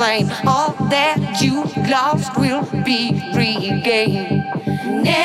Enough is enough, never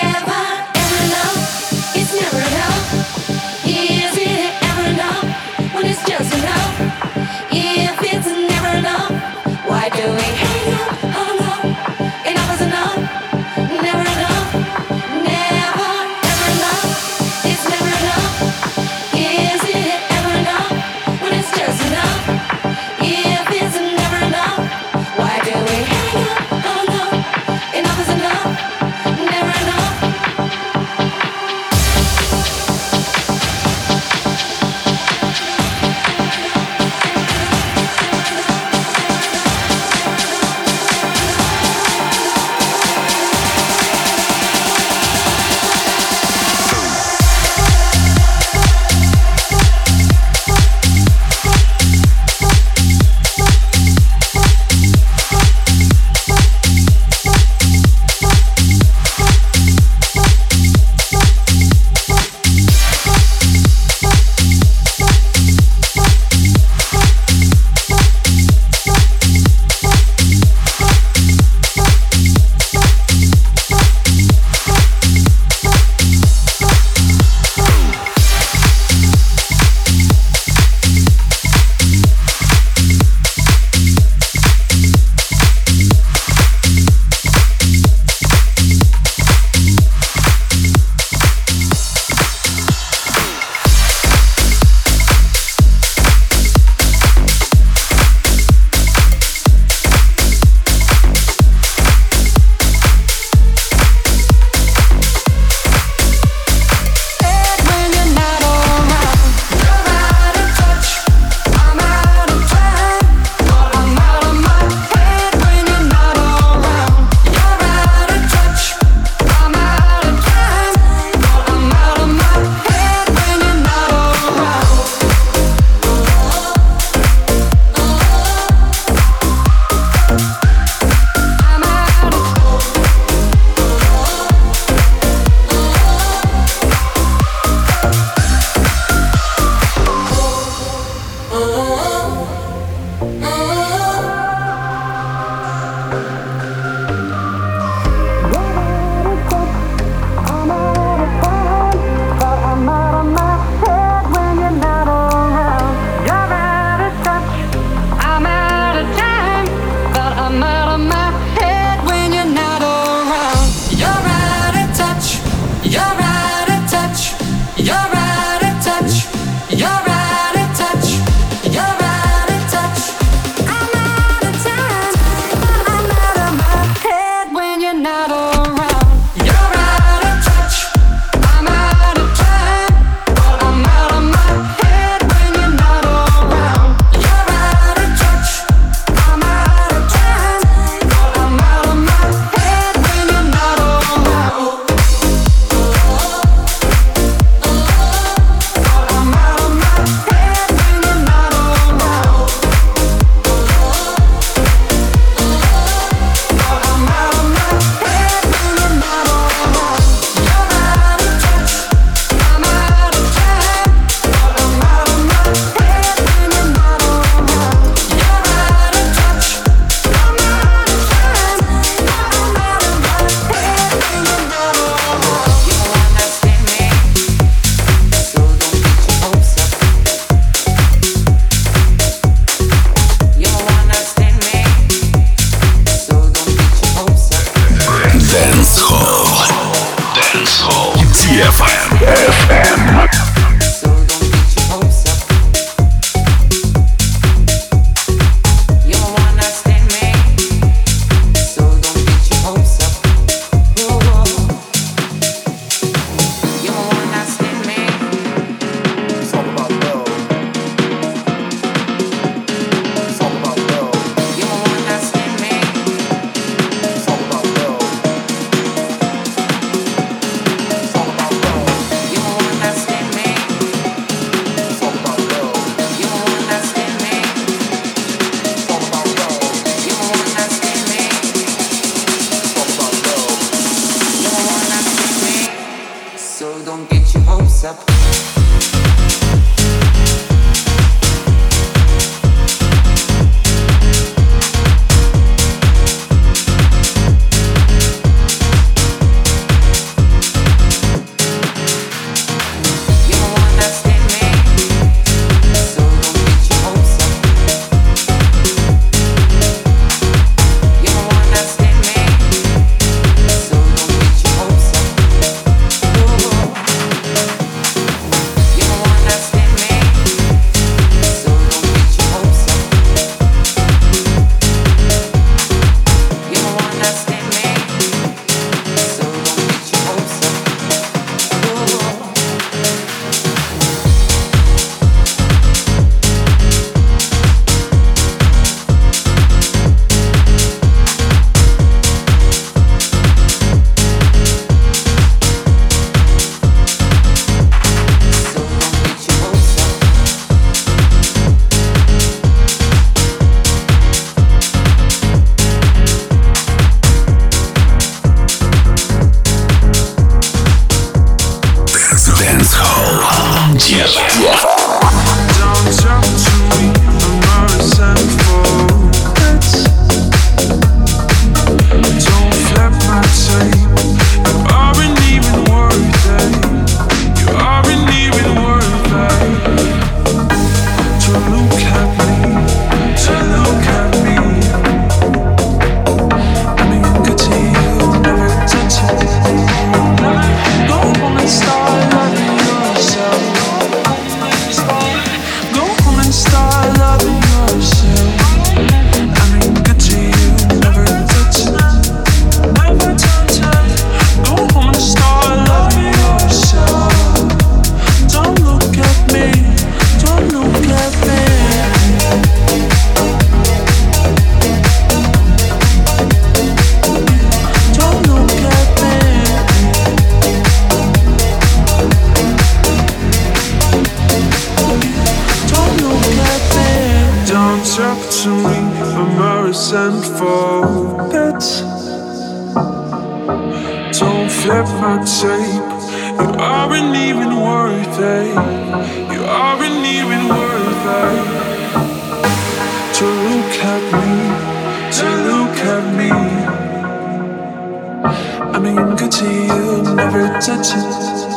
see you, never touch it.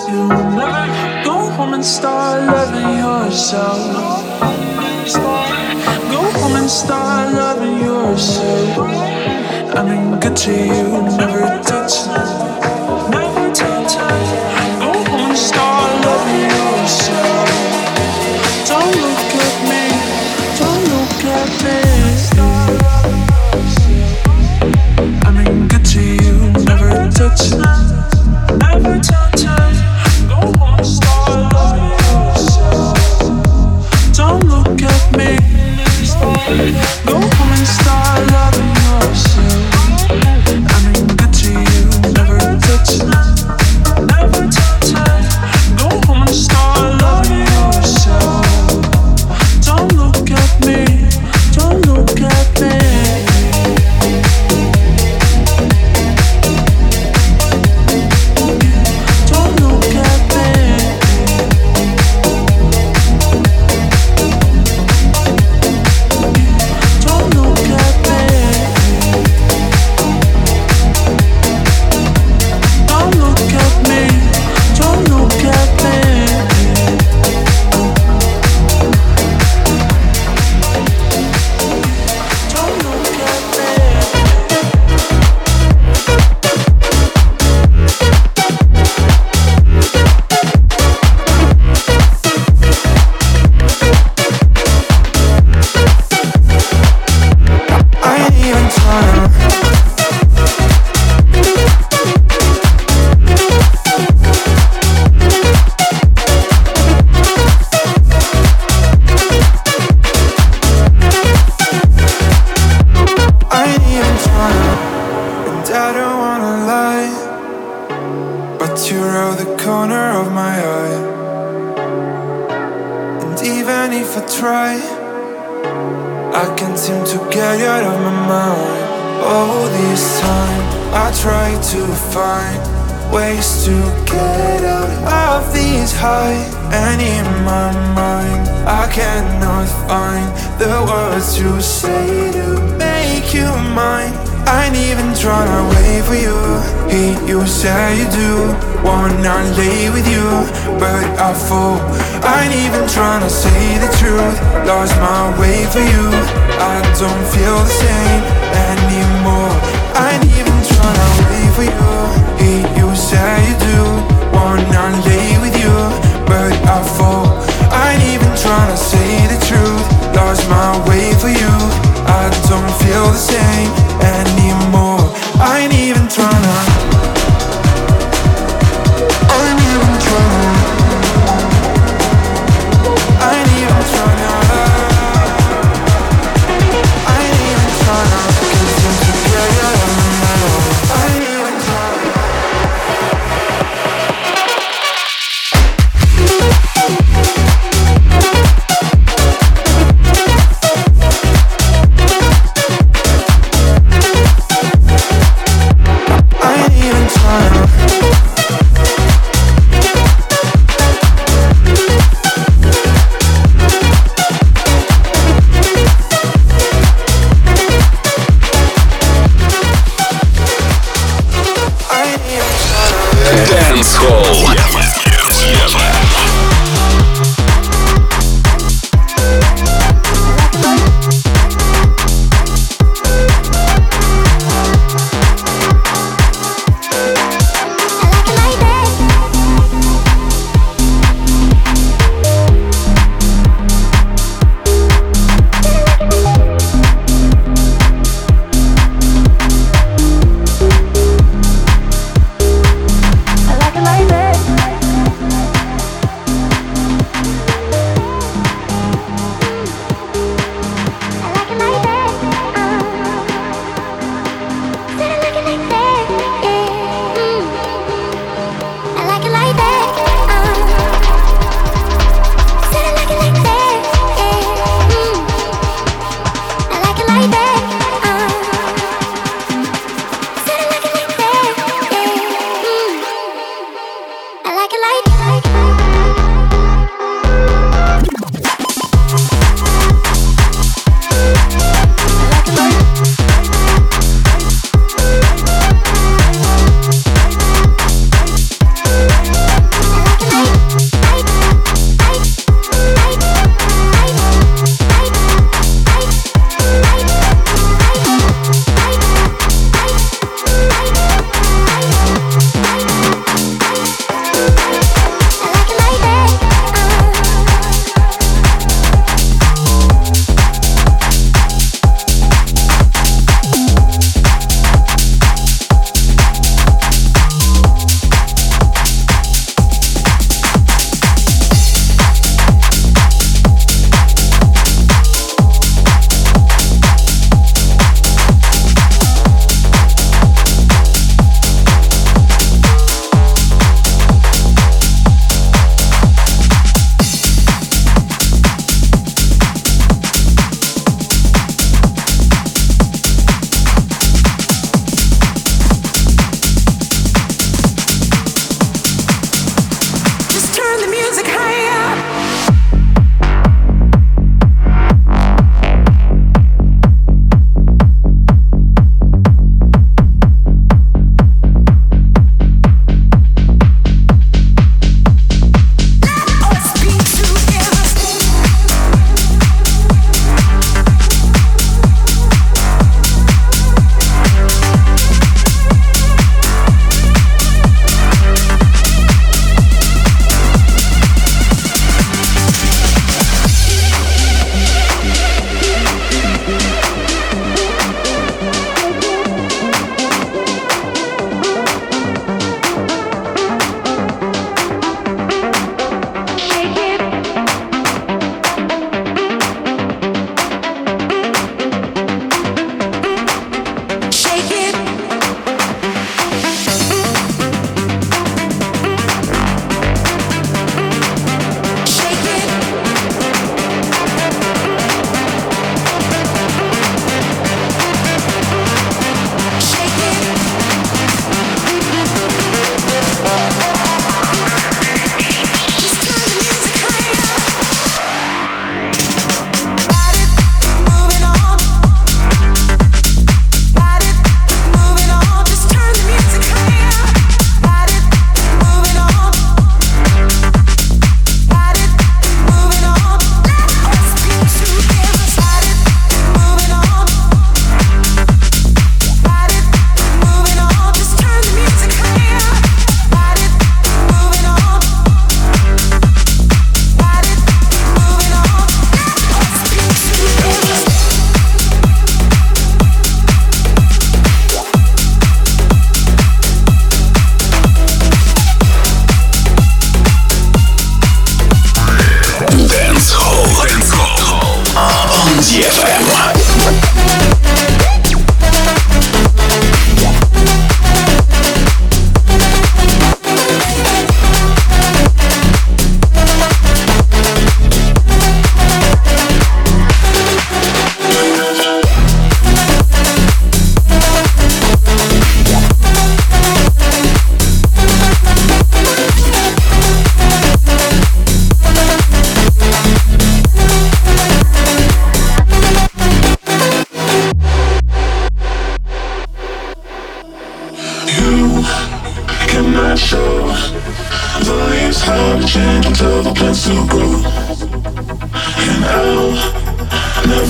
You'll never go home and start loving yourself. Go home and start loving yourself. I mean, good to you, never touch it.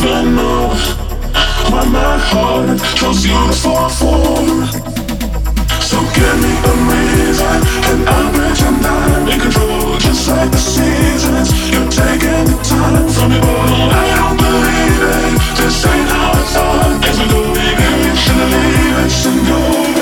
Never know my heart chose you for. So give me a reason, and I'll you're not in control, just like the seasons. You're taking the time from me, but I don't believe it. This ain't how I thought. We go, baby, should I leave it? Should go